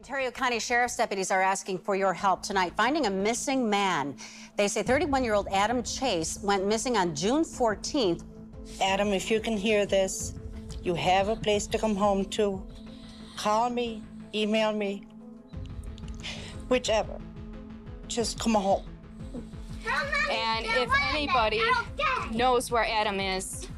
Ontario County Sheriff's deputies are asking for your help tonight finding a missing man. They say 31 year old Adam Chase went missing on June 14th. Adam, if you can hear this, you have a place to come home to. Call me, email me, whichever. Just come home. And if anybody knows where Adam is,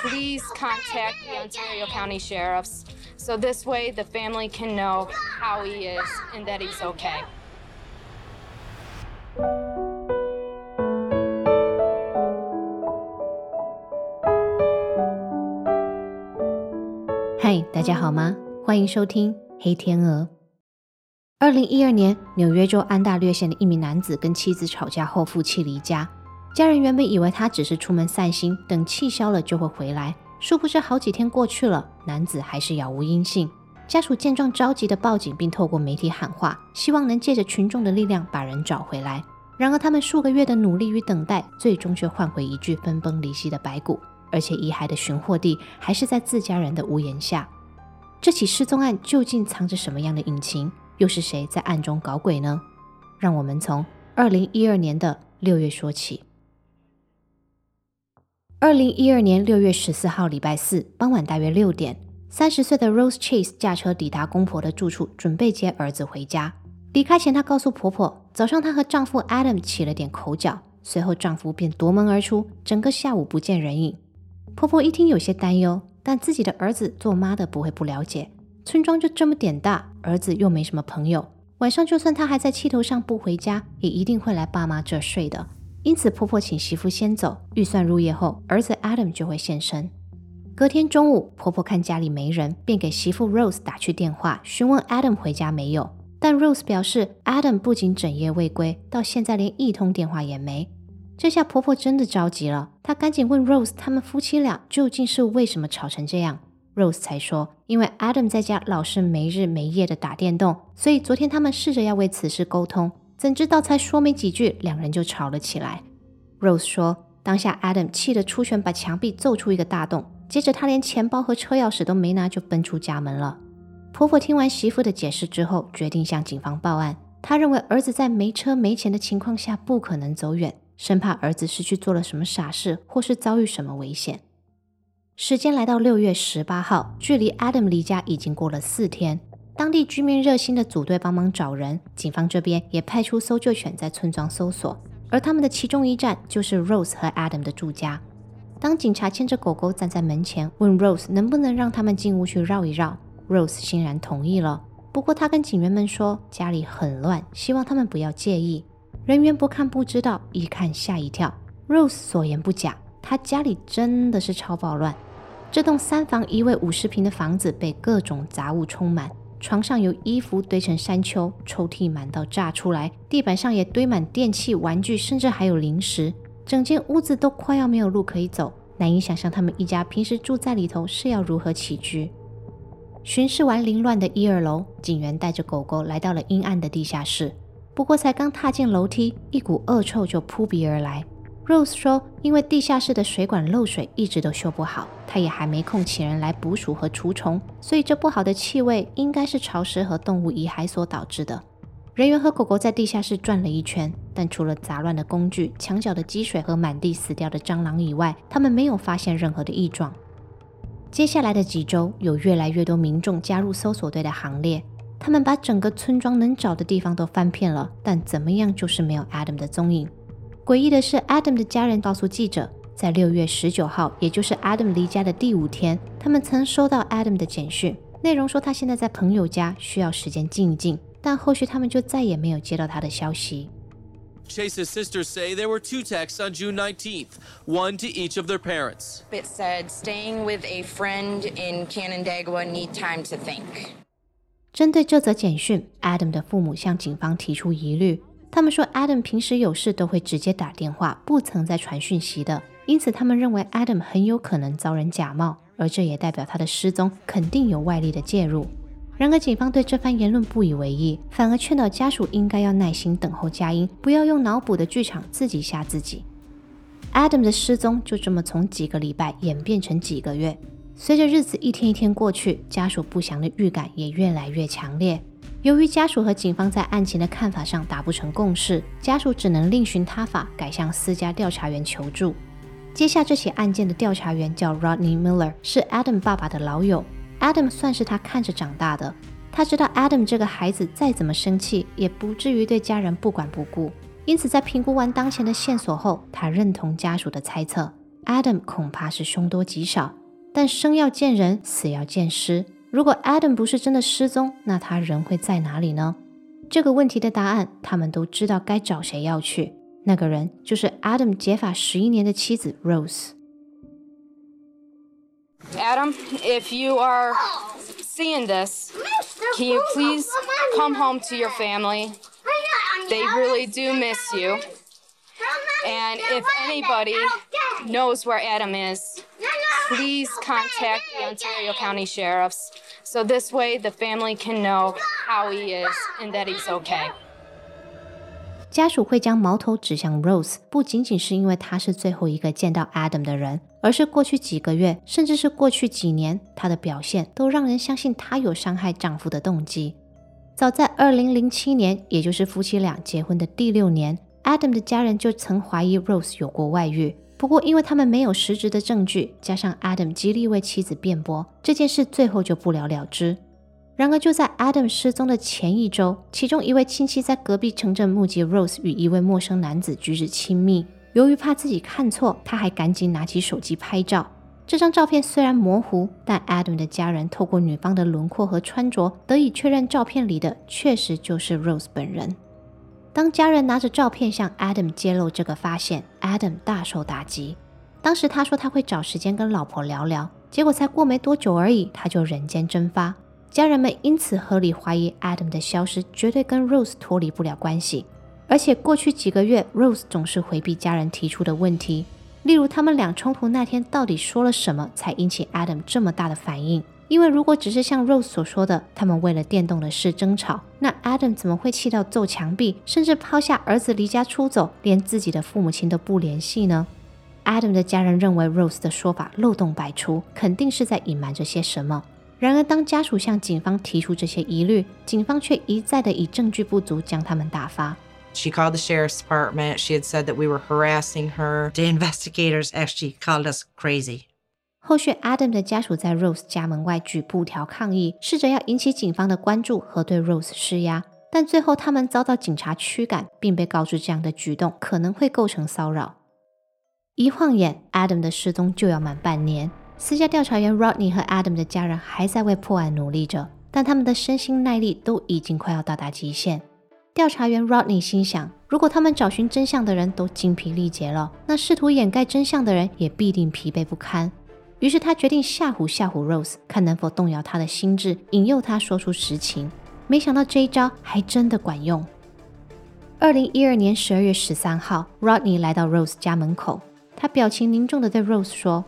please contact the Ontario County Sheriffs so this way the family can know how he is and that he's okay. 嗨，大家好吗？欢迎收听《黑天鹅》。二零一二年，纽约州安大略县的一名男子跟妻子吵架后负气离家，家人原本以为他只是出门散心，等气消了就会回来。殊不知，好几天过去了，男子还是杳无音信。家属见状着急的报警，并透过媒体喊话，希望能借着群众的力量把人找回来。然而，他们数个月的努力与等待，最终却换回一具分崩离析的白骨，而且遗骸的寻获地还是在自家人的屋檐下。这起失踪案究竟藏着什么样的隐情？又是谁在暗中搞鬼呢？让我们从二零一二年的六月说起。二零一二年六月十四号，礼拜四傍晚大约六点，三十岁的 Rose Chase 驾车抵达公婆的住处，准备接儿子回家。离开前，她告诉婆婆，早上她和丈夫 Adam 起了点口角，随后丈夫便夺门而出，整个下午不见人影。婆婆一听有些担忧，但自己的儿子做妈的不会不了解，村庄就这么点大，儿子又没什么朋友，晚上就算他还在气头上不回家，也一定会来爸妈这睡的。因此，婆婆请媳妇先走，预算入夜后，儿子 Adam 就会现身。隔天中午，婆婆看家里没人，便给媳妇 Rose 打去电话，询问 Adam 回家没有。但 Rose 表示，Adam 不仅整夜未归，到现在连一通电话也没。这下婆婆真的着急了，她赶紧问 Rose 他们夫妻俩究竟是为什么吵成这样。Rose 才说，因为 Adam 在家老是没日没夜的打电动，所以昨天他们试着要为此事沟通。怎知道才说没几句，两人就吵了起来。Rose 说，当下 Adam 气得出拳把墙壁揍出一个大洞，接着他连钱包和车钥匙都没拿就奔出家门了。婆婆听完媳妇的解释之后，决定向警方报案。她认为儿子在没车没钱的情况下不可能走远，生怕儿子是去做了什么傻事，或是遭遇什么危险。时间来到六月十八号，距离 Adam 离家已经过了四天。当地居民热心的组队帮忙找人，警方这边也派出搜救犬在村庄搜索，而他们的其中一站就是 Rose 和 Adam 的住家。当警察牵着狗狗站在门前，问 Rose 能不能让他们进屋去绕一绕，Rose 欣然同意了。不过他跟警员们说家里很乱，希望他们不要介意。人员不看不知道，一看吓一跳。Rose 所言不假，他家里真的是超暴乱。这栋三房一卫五十平的房子被各种杂物充满。床上有衣服堆成山丘，抽屉满到炸出来，地板上也堆满电器、玩具，甚至还有零食。整间屋子都快要没有路可以走，难以想象他们一家平时住在里头是要如何起居。巡视完凌乱的一二楼，警员带着狗狗来到了阴暗的地下室。不过才刚踏进楼梯，一股恶臭就扑鼻而来。Rose 说：“因为地下室的水管漏水，一直都修不好，他也还没空请人来捕鼠和除虫，所以这不好的气味应该是潮湿和动物遗骸所导致的。”人员和狗狗在地下室转了一圈，但除了杂乱的工具、墙角的积水和满地死掉的蟑螂以外，他们没有发现任何的异状。接下来的几周，有越来越多民众加入搜索队的行列，他们把整个村庄能找的地方都翻遍了，但怎么样就是没有 Adam 的踪影。诡异的是，Adam 的家人告诉记者，在六月十九号，也就是 Adam 离家的第五天，他们曾收到 Adam 的简讯，内容说他现在在朋友家，需要时间静一静。但后续他们就再也没有接到他的消息。Chase's sisters say there were two texts on June 19th, one to each of their parents. It said, "Staying with a friend in Canandaigua, need time to think." 针对这则简讯，Adam 的父母向警方提出疑虑。他们说，Adam 平时有事都会直接打电话，不曾再传讯息的。因此，他们认为 Adam 很有可能遭人假冒，而这也代表他的失踪肯定有外力的介入。然而，警方对这番言论不以为意，反而劝导家属应该要耐心等候佳音，不要用脑补的剧场自己吓自己。Adam 的失踪就这么从几个礼拜演变成几个月，随着日子一天一天过去，家属不祥的预感也越来越强烈。由于家属和警方在案情的看法上达不成共识，家属只能另寻他法，改向私家调查员求助。接下这起案件的调查员叫 Rodney Miller，是 Adam 爸爸的老友。Adam 算是他看着长大的，他知道 Adam 这个孩子再怎么生气，也不至于对家人不管不顾。因此，在评估完当前的线索后，他认同家属的猜测，Adam 恐怕是凶多吉少。但生要见人，死要见尸。如果 Adam 不是真的失踪，那他人会在哪里呢？这个问题的答案，他们都知道该找谁要去。那个人就是 Adam 结发十一年的妻子 Rose。Adam, if you are seeing this, can you please come home to your family? They really do miss you. And if anybody knows where Adam is, please contact the Ontario County Sheriffs so this way the family can know how he is and that he's okay. 家属会将矛头指向 Rose，不仅仅是因为她是最后一个见到 Adam 的人，而是过去几个月，甚至是过去几年，她的表现都让人相信她有伤害丈夫的动机。早在2007年，也就是夫妻俩结婚的第六年，Adam 的家人就曾怀疑 Rose 有过外遇。不过，因为他们没有实质的证据，加上 Adam 极力为妻子辩驳，这件事最后就不了了之。然而，就在 Adam 失踪的前一周，其中一位亲戚在隔壁城镇目击 Rose 与一位陌生男子举止亲密。由于怕自己看错，他还赶紧拿起手机拍照。这张照片虽然模糊，但 Adam 的家人透过女方的轮廓和穿着，得以确认照片里的确实就是 Rose 本人。当家人拿着照片向 Adam 揭露这个发现，Adam 大受打击。当时他说他会找时间跟老婆聊聊，结果才过没多久而已，他就人间蒸发。家人们因此合理怀疑 Adam 的消失绝对跟 Rose 脱离不了关系。而且过去几个月，Rose 总是回避家人提出的问题，例如他们俩冲突那天到底说了什么，才引起 Adam 这么大的反应。因为如果只是像 Rose 所说的，他们为了电动的事争吵，那 Adam 怎么会气到揍墙壁，甚至抛下儿子离家出走，连自己的父母亲都不联系呢？Adam 的家人认为 Rose 的说法漏洞百出，肯定是在隐瞒着些什么。然而，当家属向警方提出这些疑虑，警方却一再的以证据不足将他们打发。She called the sheriff's department. She had said that we were harassing her. The investigators actually called us crazy. 后续，Adam 的家属在 Rose 家门外举布条抗议，试着要引起警方的关注和对 Rose 施压，但最后他们遭到警察驱赶，并被告知这样的举动可能会构成骚扰。一晃眼，Adam 的失踪就要满半年。私家调查员 Rodney 和 Adam 的家人还在为破案努力着，但他们的身心耐力都已经快要到达极限。调查员 Rodney 心想，如果他们找寻真相的人都精疲力竭了，那试图掩盖真相的人也必定疲惫不堪。于是他决定吓唬吓唬 Rose，看能否动摇他的心智，引诱他说出实情。没想到这一招还真的管用。二零一二年十二月十三号，Rodney 来到 Rose 家门口，他表情凝重的对 Rose 说：“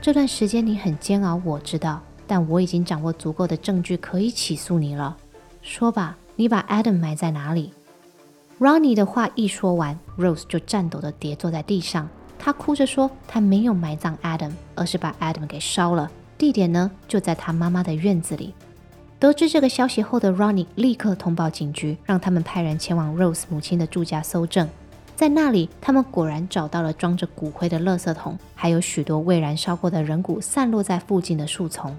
这段时间你很煎熬，我知道，但我已经掌握足够的证据可以起诉你了。说吧，你把 Adam 埋在哪里？”Rodney 的话一说完，Rose 就颤抖的跌坐在地上。他哭着说：“他没有埋葬 Adam，而是把 Adam 给烧了。地点呢，就在他妈妈的院子里。”得知这个消息后的 Ronnie 立刻通报警局，让他们派人前往 Rose 母亲的住家搜证。在那里，他们果然找到了装着骨灰的垃圾桶，还有许多未燃烧过的人骨散落在附近的树丛。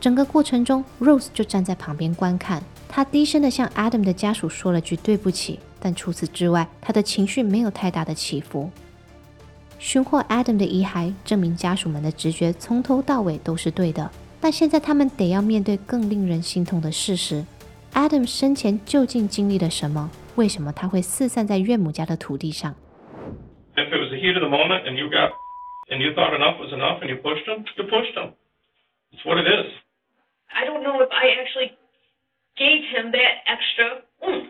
整个过程中，Rose 就站在旁边观看。他低声的向 Adam 的家属说了句对不起，但除此之外，他的情绪没有太大的起伏。寻获 Adam 的遗骸，证明家属们的直觉从头到尾都是对的。但现在他们得要面对更令人心痛的事实：Adam 生前究竟经历了什么？为什么他会四散在岳母家的土地上？If it was the heat of the moment and you got and you thought enough was enough and you pushed him, you pushed him. It's what it is. I don't know if I actually gave him that extra oomph.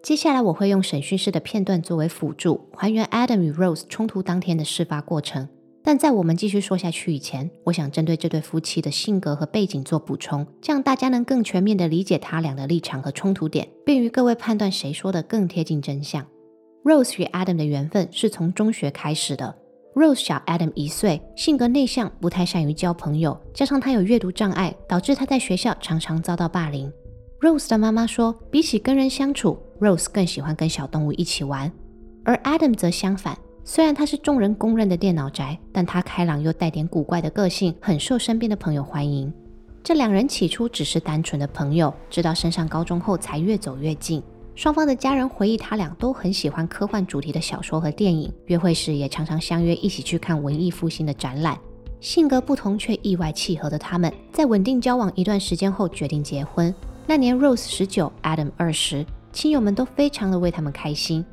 接下来我会用审讯室的片段作为辅助，还原 Adam 与 Rose 冲突当天的事发过程。但在我们继续说下去以前，我想针对这对夫妻的性格和背景做补充，这样大家能更全面地理解他俩的立场和冲突点，便于各位判断谁说的更贴近真相。Rose 与 Adam 的缘分是从中学开始的。Rose 小 Adam 一岁，性格内向，不太善于交朋友，加上他有阅读障碍，导致他在学校常常遭到霸凌。Rose 的妈妈说，比起跟人相处，Rose 更喜欢跟小动物一起玩，而 Adam 则相反。虽然他是众人公认的电脑宅，但他开朗又带点古怪的个性，很受身边的朋友欢迎。这两人起初只是单纯的朋友，直到升上高中后才越走越近。双方的家人回忆，他俩都很喜欢科幻主题的小说和电影，约会时也常常相约一起去看文艺复兴的展览。性格不同却意外契合的他们，在稳定交往一段时间后决定结婚。那年 Rose 十九，Adam 二十，亲友们都非常的为他们开心。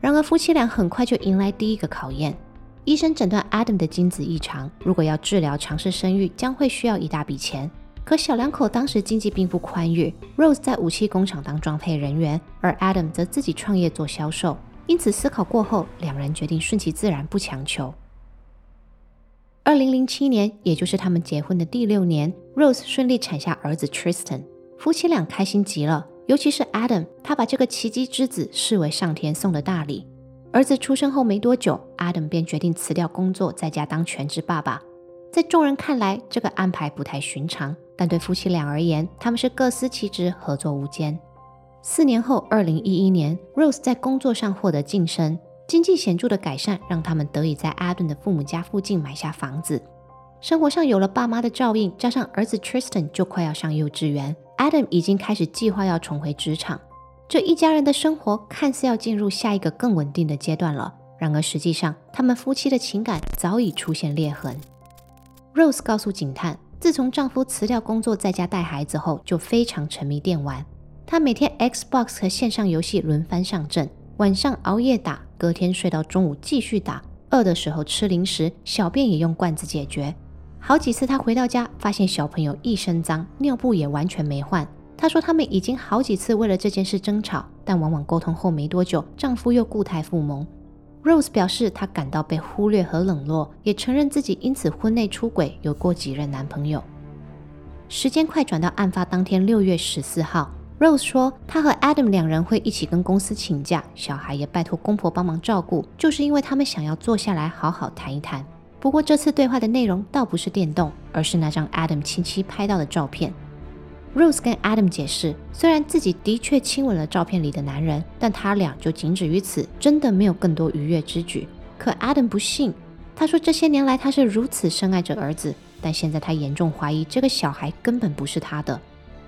然而夫妻俩很快就迎来第一个考验，医生诊断 Adam 的精子异常，如果要治疗尝试生育，将会需要一大笔钱。可小两口当时经济并不宽裕，Rose 在武器工厂当装配人员，而 Adam 则自己创业做销售。因此思考过后，两人决定顺其自然，不强求。二零零七年，也就是他们结婚的第六年，Rose 顺利产下儿子 Tristan，夫妻俩开心极了，尤其是 Adam，他把这个奇迹之子视为上天送的大礼。儿子出生后没多久，Adam 便决定辞掉工作，在家当全职爸爸。在众人看来，这个安排不太寻常。但对夫妻俩而言，他们是各司其职，合作无间。四年后，二零一一年，Rose 在工作上获得晋升，经济显著的改善让他们得以在 Adam 的父母家附近买下房子。生活上有了爸妈的照应，加上儿子 Tristan 就快要上幼稚园，Adam 已经开始计划要重回职场。这一家人的生活看似要进入下一个更稳定的阶段了，然而实际上，他们夫妻的情感早已出现裂痕。Rose 告诉警探。自从丈夫辞掉工作，在家带孩子后，就非常沉迷电玩。她每天 Xbox 和线上游戏轮番上阵，晚上熬夜打，隔天睡到中午继续打。饿的时候吃零食，小便也用罐子解决。好几次她回到家，发现小朋友一身脏，尿布也完全没换。她说他们已经好几次为了这件事争吵，但往往沟通后没多久，丈夫又固态复萌。Rose 表示，她感到被忽略和冷落，也承认自己因此婚内出轨，有过几任男朋友。时间快转到案发当天六月十四号，Rose 说，她和 Adam 两人会一起跟公司请假，小孩也拜托公婆帮忙照顾，就是因为他们想要坐下来好好谈一谈。不过这次对话的内容倒不是电动，而是那张 Adam 亲戚拍到的照片。Rose 跟 Adam 解释，虽然自己的确亲吻了照片里的男人，但他俩就仅止于此，真的没有更多愉悦之举。可 Adam 不信，他说这些年来他是如此深爱着儿子，但现在他严重怀疑这个小孩根本不是他的。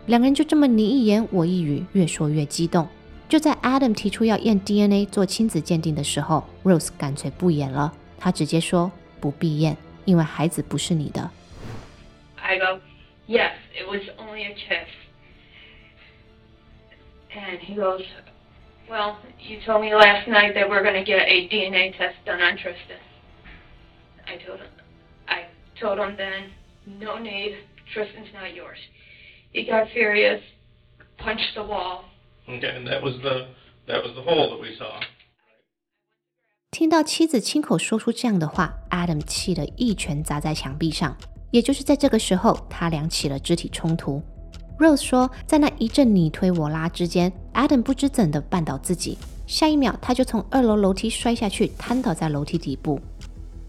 两人就这么你一言我一语，越说越激动。就在 Adam 提出要验 DNA 做亲子鉴定的时候，Rose 干脆不演了，他直接说不必验，因为孩子不是你的。I go. Yes, it was only a kiss. And he goes, Well, you told me last night that we're going to get a DNA test done on Tristan. I told him, I told him then, no need, Tristan's not yours. He got furious, punched the wall. Okay, and that was the that was the hole that we saw. 听到妻子亲口说出这样的话，Adam 气得一拳砸在墙壁上。也就是在这个时候，他俩起了肢体冲突。Rose 说，在那一阵你推我拉之间，Adam 不知怎的绊倒自己，下一秒他就从二楼楼梯摔下去，瘫倒在楼梯底部。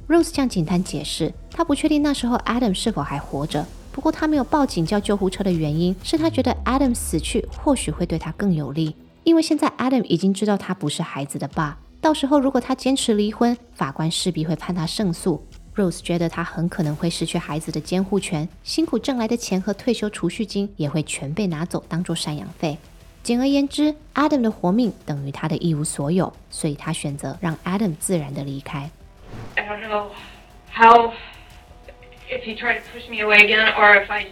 Rose 向警探解释，他不确定那时候 Adam 是否还活着，不过他没有报警叫救护车的原因是他觉得 Adam 死去或许会对他更有利，因为现在 Adam 已经知道他不是孩子的爸，到时候如果他坚持离婚，法官势必会判他胜诉。Rose 觉得他很可能会失去孩子的监护权，辛苦挣来的钱和退休储蓄金也会全被拿走当做赡养费。简而言之，Adam 的活命等于他的一无所有，所以他选择让 Adam 自然的离开。I don't know how if he tried to push me away again or if I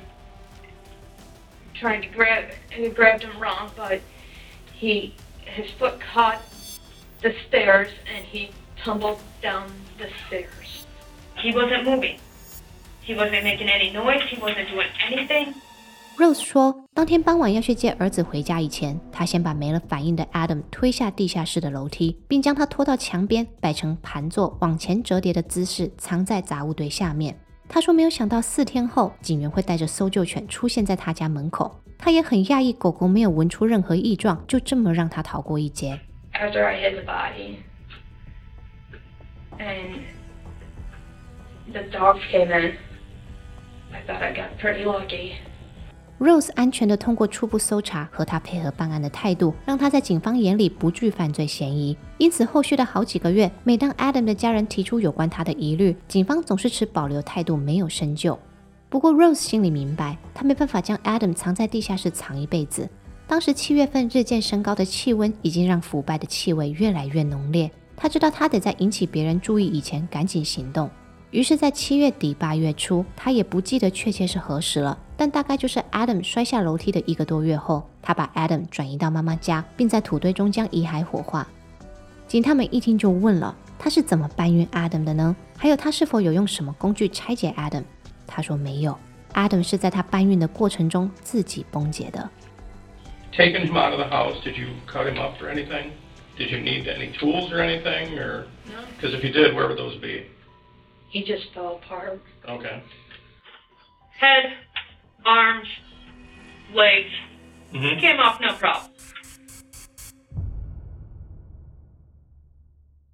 tried to grab and grabbed him wrong, but he his foot caught the stairs and he tumbled down the stairs. He wasn't moving. He wasn't making any noise. He wasn't doing anything. Rose 说，当天傍晚要去接儿子回家以前，他先把没了反应的 Adam 推下地下室的楼梯，并将他拖到墙边，摆成盘坐、往前折叠的姿势，藏在杂物堆下面。他说，没有想到四天后，警员会带着搜救犬出现在他家门口。他也很讶异，狗狗没有闻出任何异状，就这么让他逃过一劫。After I hit the body, and the dogs came in. I thought I got pretty lucky. Rose 安全的通过初步搜查和他配合办案的态度，让他在警方眼里不具犯罪嫌疑。因此，后续的好几个月，每当 Adam 的家人提出有关他的疑虑，警方总是持保留态度，没有深究。不过，Rose 心里明白，他没办法将 Adam 藏在地下室藏一辈子。当时七月份日渐升高的气温，已经让腐败的气味越来越浓烈。他知道他得在引起别人注意以前赶紧行动。于是，在七月底八月初，他也不记得确切是何时了，但大概就是 Adam 摔下楼梯的一个多月后，他把 Adam 转移到妈妈家，并在土堆中将遗骸火化。警探们一听就问了，他是怎么搬运 Adam 的呢？还有他是否有用什么工具拆解 Adam？他说没有，Adam 是在他搬运的过程中自己崩解的。Taking him out of the house, did you cut him up or anything? Did you need any tools or anything, or? Because if you did, where would those be? He just fell apart. Okay. Head, arms, legs. Mm-hmm. Came off no problem.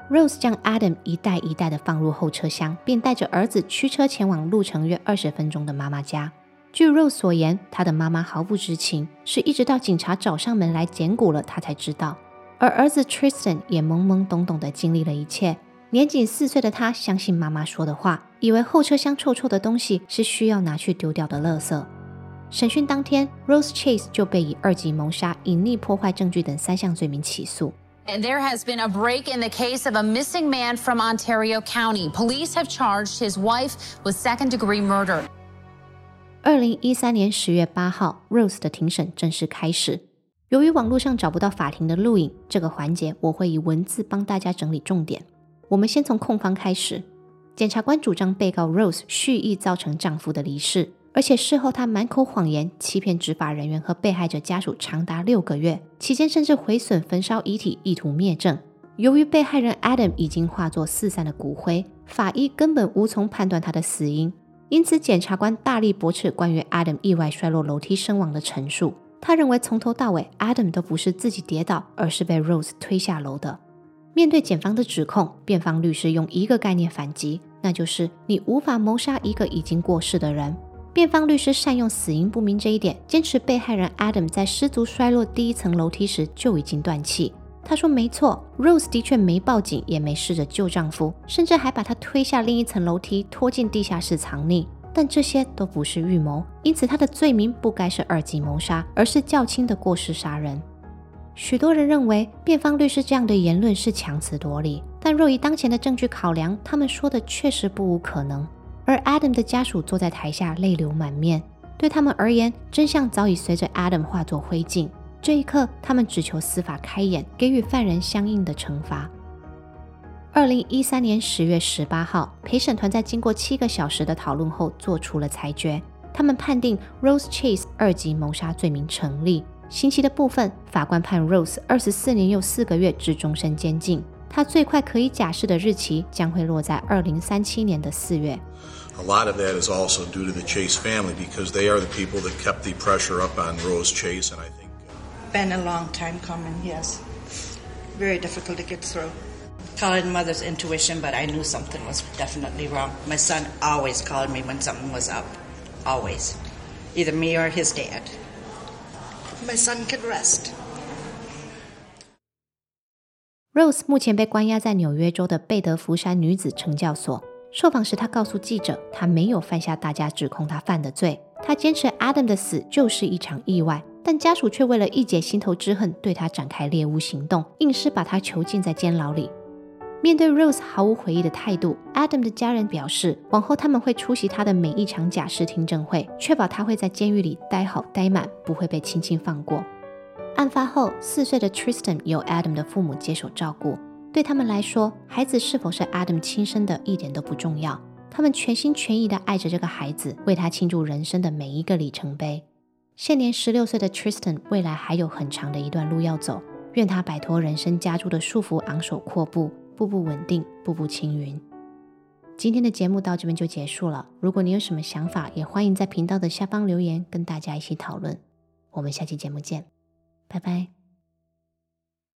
Rose 将 Adam 一袋一袋的放入后车厢，并带着儿子驱车前往路程约二十分钟的妈妈家。 据 Rose 所言，他的妈妈毫不知情，是一直到警察找上门来捡骨了，他才知道。而儿子 Tristan 也懵懵懂懂地经历了一切。年仅四岁的他相信妈妈说的话，以为后车厢臭臭的东西是需要拿去丢掉的垃圾。审讯当天，Rose Chase 就被以二级谋杀、隐匿破坏证据等三项罪名起诉。And there has been a break in the case of a missing man from Ontario County. Police have charged his wife with second degree murder. 二零一三年十月八号，Rose 的庭审正式开始。由于网络上找不到法庭的录影，这个环节我会以文字帮大家整理重点。我们先从控方开始。检察官主张被告 Rose 蓄意造成丈夫的离世，而且事后她满口谎言，欺骗执法人员和被害者家属长达六个月，期间甚至毁损、焚烧遗体，意图灭证。由于被害人 Adam 已经化作四散的骨灰，法医根本无从判断他的死因。因此，检察官大力驳斥关于 Adam 意外摔落楼梯身亡的陈述。他认为从头到尾，Adam 都不是自己跌倒，而是被 Rose 推下楼的。面对检方的指控，辩方律师用一个概念反击，那就是你无法谋杀一个已经过世的人。辩方律师善用死因不明这一点，坚持被害人 Adam 在失足摔落第一层楼梯时就已经断气。他说：“没错，Rose 的确没报警，也没试着救丈夫，甚至还把他推下另一层楼梯，拖进地下室藏匿。但这些都不是预谋，因此他的罪名不该是二级谋杀，而是较轻的过失杀人。”许多人认为辩方律师这样的言论是强词夺理，但若以当前的证据考量，他们说的确实不无可能。而 Adam 的家属坐在台下，泪流满面。对他们而言，真相早已随着 Adam 化作灰烬。这一刻，他们只求司法开眼，给予犯人相应的惩罚。二零一三年十月十八号，陪审团在经过七个小时的讨论后做出了裁决，他们判定 Rose Chase 二级谋杀罪名成立。刑期的部分，法官判 Rose 二十四年又四个月至终身监禁。他最快可以假释的日期将会落在二零三七年的四月。A lot of that is also due to the Chase family because they are the people that kept the pressure up on Rose Chase, and I think. Been a long time coming, yes. Very difficult to get through. Call it mother's intuition, but I knew something was definitely wrong. My son always called me when something was up. Always. Either me or his dad. My son could rest. Rose 目前被关押在纽约州的贝德福山女子惩教所。受访时，她告诉记者，她没有犯下大家指控她犯的罪。她坚持 Adam 的死就是一场意外， 但家属却为了一解心头之恨，对他展开猎物行动，硬是把他囚禁在监牢里。面对 Rose 毫无悔意的态度，Adam 的家人表示，往后他们会出席他的每一场假释听证会，确保他会在监狱里待好待满，不会被轻轻放过。案发后，四岁的 Tristan 由 Adam 的父母接手照顾。对他们来说，孩子是否是 Adam 亲生的，一点都不重要。他们全心全意地爱着这个孩子，为他庆祝人生的每一个里程碑。现年十六岁的 Tristan 未来还有很长的一段路要走，愿他摆脱人生加注的束缚，昂首阔步，步步稳定，步步青云。今天的节目到这边就结束了。如果你有什么想法，也欢迎在频道的下方留言，跟大家一起讨论。我们下期节目见，拜拜。